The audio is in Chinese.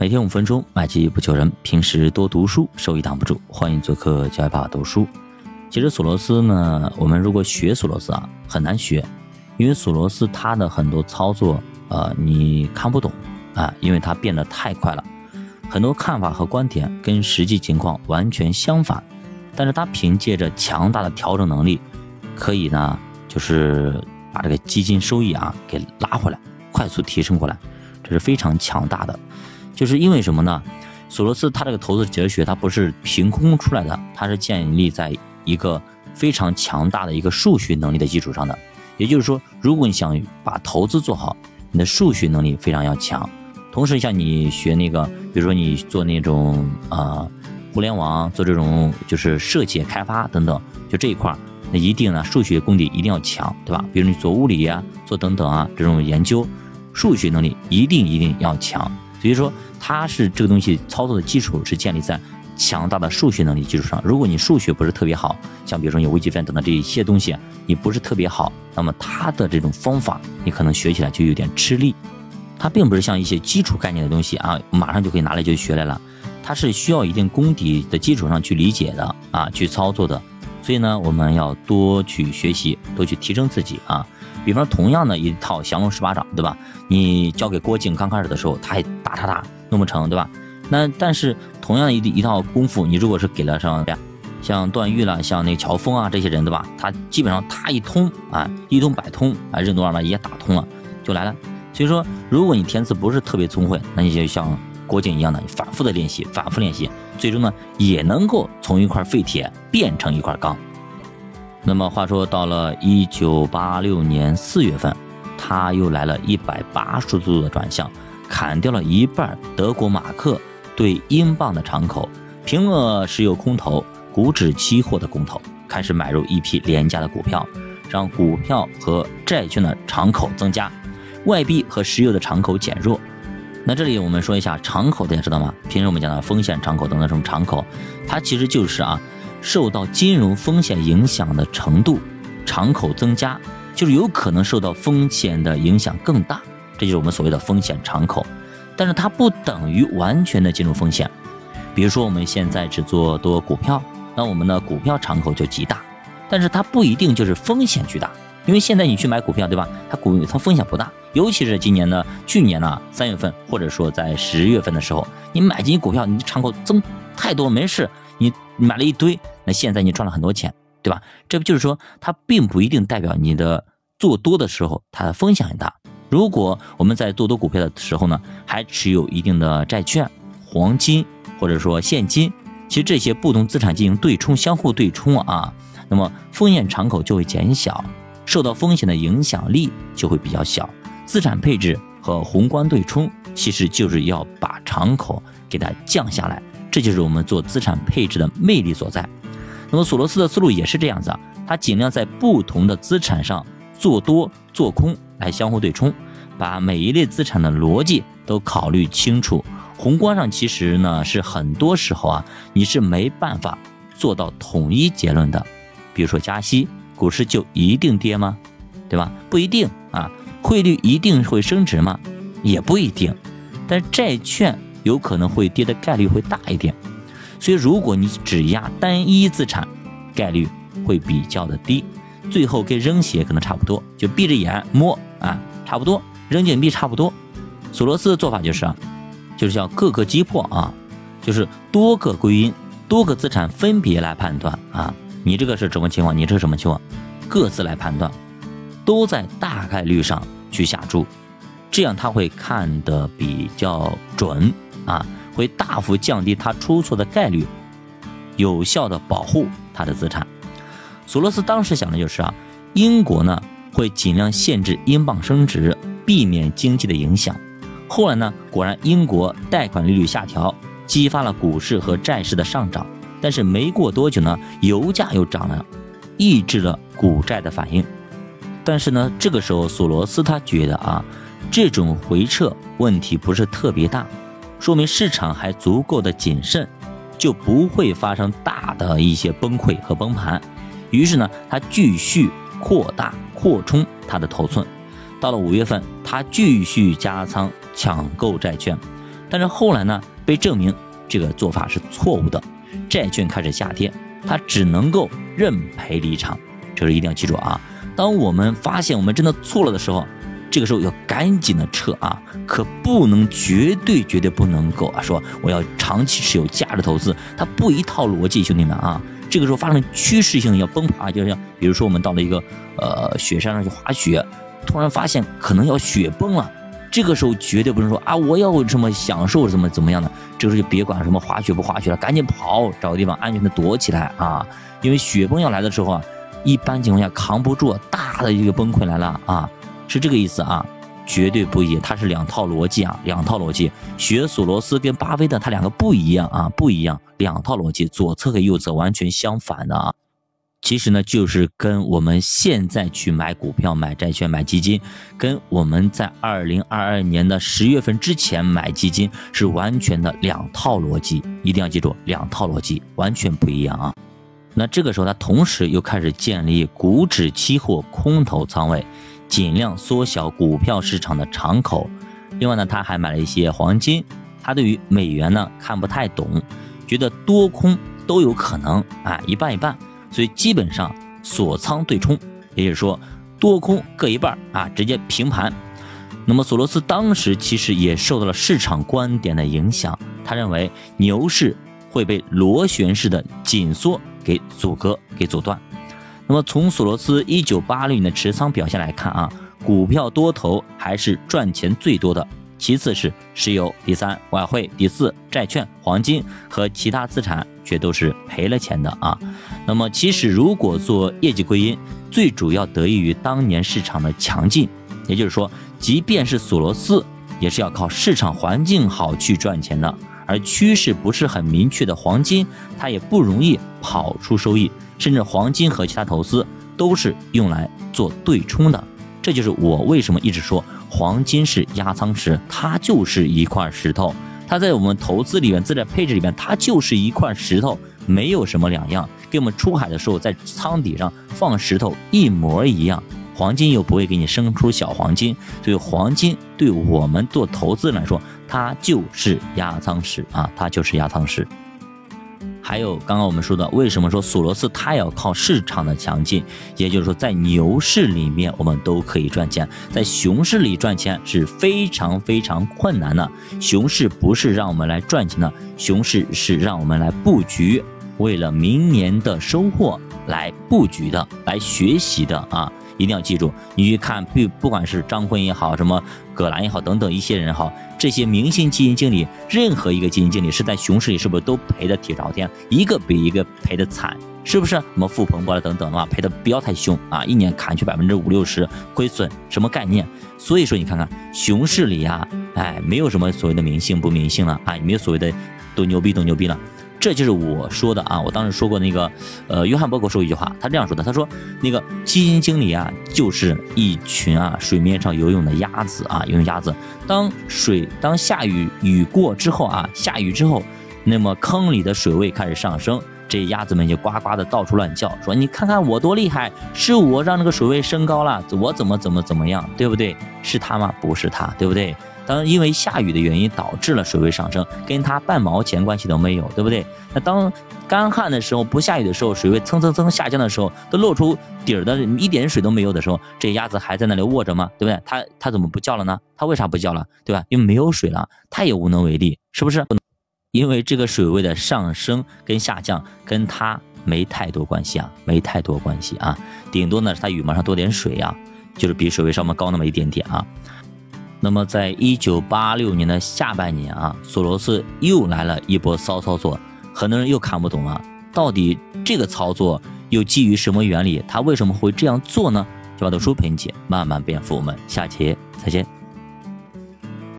每天五分钟，买基不求人。平时多读书，收益挡不住。欢迎做客教育爸爸读书。其实索罗斯呢，我们如果学索罗斯啊，很难学，因为索罗斯他的很多操作，呃，你看不懂啊，因为他变得太快了，很多看法和观点跟实际情况完全相反。但是他凭借着强大的调整能力，可以呢，就是把这个基金收益啊给拉回来，快速提升过来，这是非常强大的。就是因为什么呢？索罗斯他这个投资哲学，它不是凭空出来的，它是建立在一个非常强大的一个数学能力的基础上的。也就是说，如果你想把投资做好，你的数学能力非常要强。同时，像你学那个，比如说你做那种啊互联网，做这种就是设计开发等等，就这一块，那一定呢数学功底一定要强，对吧？比如你做物理呀，做等等啊这种研究，数学能力一定一定要强。所以说。它是这个东西操作的基础是建立在强大的数学能力基础上。如果你数学不是特别好，像比如说有微积分等等这一些东西，你不是特别好，那么它的这种方法你可能学起来就有点吃力。它并不是像一些基础概念的东西啊，马上就可以拿来就学来了。它是需要一定功底的基础上去理解的啊，去操作的。所以呢，我们要多去学习，多去提升自己啊。比方，同样的一套降龙十八掌，对吧？你交给郭靖刚开始的时候，他还打他打。弄不成，对吧？那但是同样一一套功夫，你如果是给了像像段誉了，像那乔峰啊这些人，对吧？他基本上他一通啊，一通百通啊，任督二脉也打通了，就来了。所以说，如果你天资不是特别聪慧，那你就像郭靖一样的，反复的练习，反复练习，最终呢也能够从一块废铁变成一块钢。那么话说到了一九八六年四月份，他又来了一百八十度的转向。砍掉了一半德国马克对英镑的敞口，平了石油空头、股指期货的空头，开始买入一批廉价的股票，让股票和债券的敞口增加，外币和石油的敞口减弱。那这里我们说一下敞口，大家知道吗？平时我们讲的风险敞口等等什么敞口，它其实就是啊，受到金融风险影响的程度，敞口增加，就是有可能受到风险的影响更大。这就是我们所谓的风险敞口，但是它不等于完全的金融风险。比如说我们现在只做多股票，那我们的股票敞口就极大，但是它不一定就是风险巨大。因为现在你去买股票，对吧？它股它风险不大，尤其是今年呢，去年呢三月份或者说在十月份的时候，你买进股票，你敞口增太多没事，你买了一堆，那现在你赚了很多钱，对吧？这不就是说它并不一定代表你的做多的时候它的风险很大。如果我们在做多股票的时候呢，还持有一定的债券、黄金或者说现金，其实这些不同资产进行对冲、相互对冲啊，那么风险敞口就会减小，受到风险的影响力就会比较小。资产配置和宏观对冲其实就是要把敞口给它降下来，这就是我们做资产配置的魅力所在。那么索罗斯的思路也是这样子啊，他尽量在不同的资产上做多做空。来相互对冲，把每一类资产的逻辑都考虑清楚。宏观上其实呢是很多时候啊，你是没办法做到统一结论的。比如说加息，股市就一定跌吗？对吧？不一定啊。汇率一定会升值吗？也不一定。但债券有可能会跌的概率会大一点。所以如果你只压单一资产，概率会比较的低，最后跟扔鞋可能差不多，就闭着眼摸。啊，差不多，扔硬币差不多。索罗斯的做法就是啊，就是叫各个击破啊，就是多个归因，多个资产分别来判断啊，你这个是什么情况，你这是什么情况，各自来判断，都在大概率上去下注，这样他会看得比较准啊，会大幅降低他出错的概率，有效的保护他的资产。索罗斯当时想的就是啊，英国呢。会尽量限制英镑升值，避免经济的影响。后来呢，果然英国贷款利率下调，激发了股市和债市的上涨。但是没过多久呢，油价又涨了，抑制了股债的反应。但是呢，这个时候索罗斯他觉得啊，这种回撤问题不是特别大，说明市场还足够的谨慎，就不会发生大的一些崩溃和崩盘。于是呢，他继续。扩大扩充它的头寸，到了五月份，他继续加仓抢购债券，但是后来呢，被证明这个做法是错误的，债券开始下跌，他只能够认赔离场。这个一定要记住啊！当我们发现我们真的错了的时候，这个时候要赶紧的撤啊，可不能绝对绝对不能够啊，说我要长期持有价值投资，它不一套逻辑，兄弟们啊，这个时候发生趋势性要崩盘，就像比如说我们到了一个呃雪山上去滑雪，突然发现可能要雪崩了，这个时候绝对不能说啊我要什么享受怎么怎么样的，这个时候就别管什么滑雪不滑雪了，赶紧跑，找个地方安全的躲起来啊，因为雪崩要来的时候啊，一般情况下扛不住，大的一个崩溃来了啊。是这个意思啊，绝对不一，它是两套逻辑啊，两套逻辑。学索罗斯跟巴菲特，他两个不一样啊，不一样，两套逻辑，左侧和右侧完全相反的啊。其实呢，就是跟我们现在去买股票、买债券、买基金，跟我们在二零二二年的十月份之前买基金是完全的两套逻辑，一定要记住，两套逻辑完全不一样啊。那这个时候，他同时又开始建立股指期货空头仓位。尽量缩小股票市场的敞口，另外呢，他还买了一些黄金。他对于美元呢看不太懂，觉得多空都有可能啊，一半一半，所以基本上锁仓对冲，也就是说多空各一半啊，直接平盘。那么索罗斯当时其实也受到了市场观点的影响，他认为牛市会被螺旋式的紧缩给阻隔、给阻断。那么从索罗斯一九八六年的持仓表现来看啊，股票多头还是赚钱最多的，其次是石油，第三外汇，第四债券、黄金和其他资产却都是赔了钱的啊。那么其实如果做业绩归因，最主要得益于当年市场的强劲，也就是说，即便是索罗斯也是要靠市场环境好去赚钱的，而趋势不是很明确的黄金，它也不容易跑出收益。甚至黄金和其他投资都是用来做对冲的，这就是我为什么一直说黄金是压舱石，它就是一块石头，它在我们投资里面、资产配置里面，它就是一块石头，没有什么两样，跟我们出海的时候在舱底上放石头一模一样。黄金又不会给你生出小黄金，所以黄金对我们做投资来说，它就是压舱石啊，它就是压舱石。还有刚刚我们说的，为什么说索罗斯他要靠市场的强劲？也就是说，在牛市里面我们都可以赚钱，在熊市里赚钱是非常非常困难的。熊市不是让我们来赚钱的，熊市是让我们来布局，为了明年的收获来布局的，来学习的啊。一定要记住，你去看不不管是张坤也好，什么葛兰也好，等等一些人好，这些明星基金经理，任何一个基金经理是在熊市里是不是都赔的底朝天，一个比一个赔的惨，是不是？什么富鹏博了等等的话，赔的不要太凶啊，一年砍去百分之五六十亏损，什么概念？所以说你看看熊市里呀，哎，没有什么所谓的明星不明星了啊，也没有所谓的多牛逼多牛逼了。这就是我说的啊！我当时说过那个，呃，约翰伯格说一句话，他这样说的：他说，那个基金经理啊，就是一群啊水面上游泳的鸭子啊，游泳鸭子。当水当下雨雨过之后啊，下雨之后，那么坑里的水位开始上升，这鸭子们就呱呱的到处乱叫，说你看看我多厉害，是我让那个水位升高了，我怎么怎么怎么样，对不对？是他吗？不是他，对不对？当因为下雨的原因导致了水位上升，跟它半毛钱关系都没有，对不对？那当干旱的时候，不下雨的时候，水位蹭蹭蹭下降的时候，都露出底儿的一点水都没有的时候，这鸭子还在那里卧着吗？对不对？它它怎么不叫了呢？它为啥不叫了？对吧？因为没有水了，它也无能为力，是不是？因为这个水位的上升跟下降跟它没太多关系啊，没太多关系啊，顶多呢是它羽毛上多点水啊，就是比水位稍微高那么一点点啊。那么，在一九八六年的下半年啊，索罗斯又来了一波骚操作，很多人又看不懂了，到底这个操作又基于什么原理？他为什么会这样做呢？就把读书陪你慢慢变富，我们下期再见。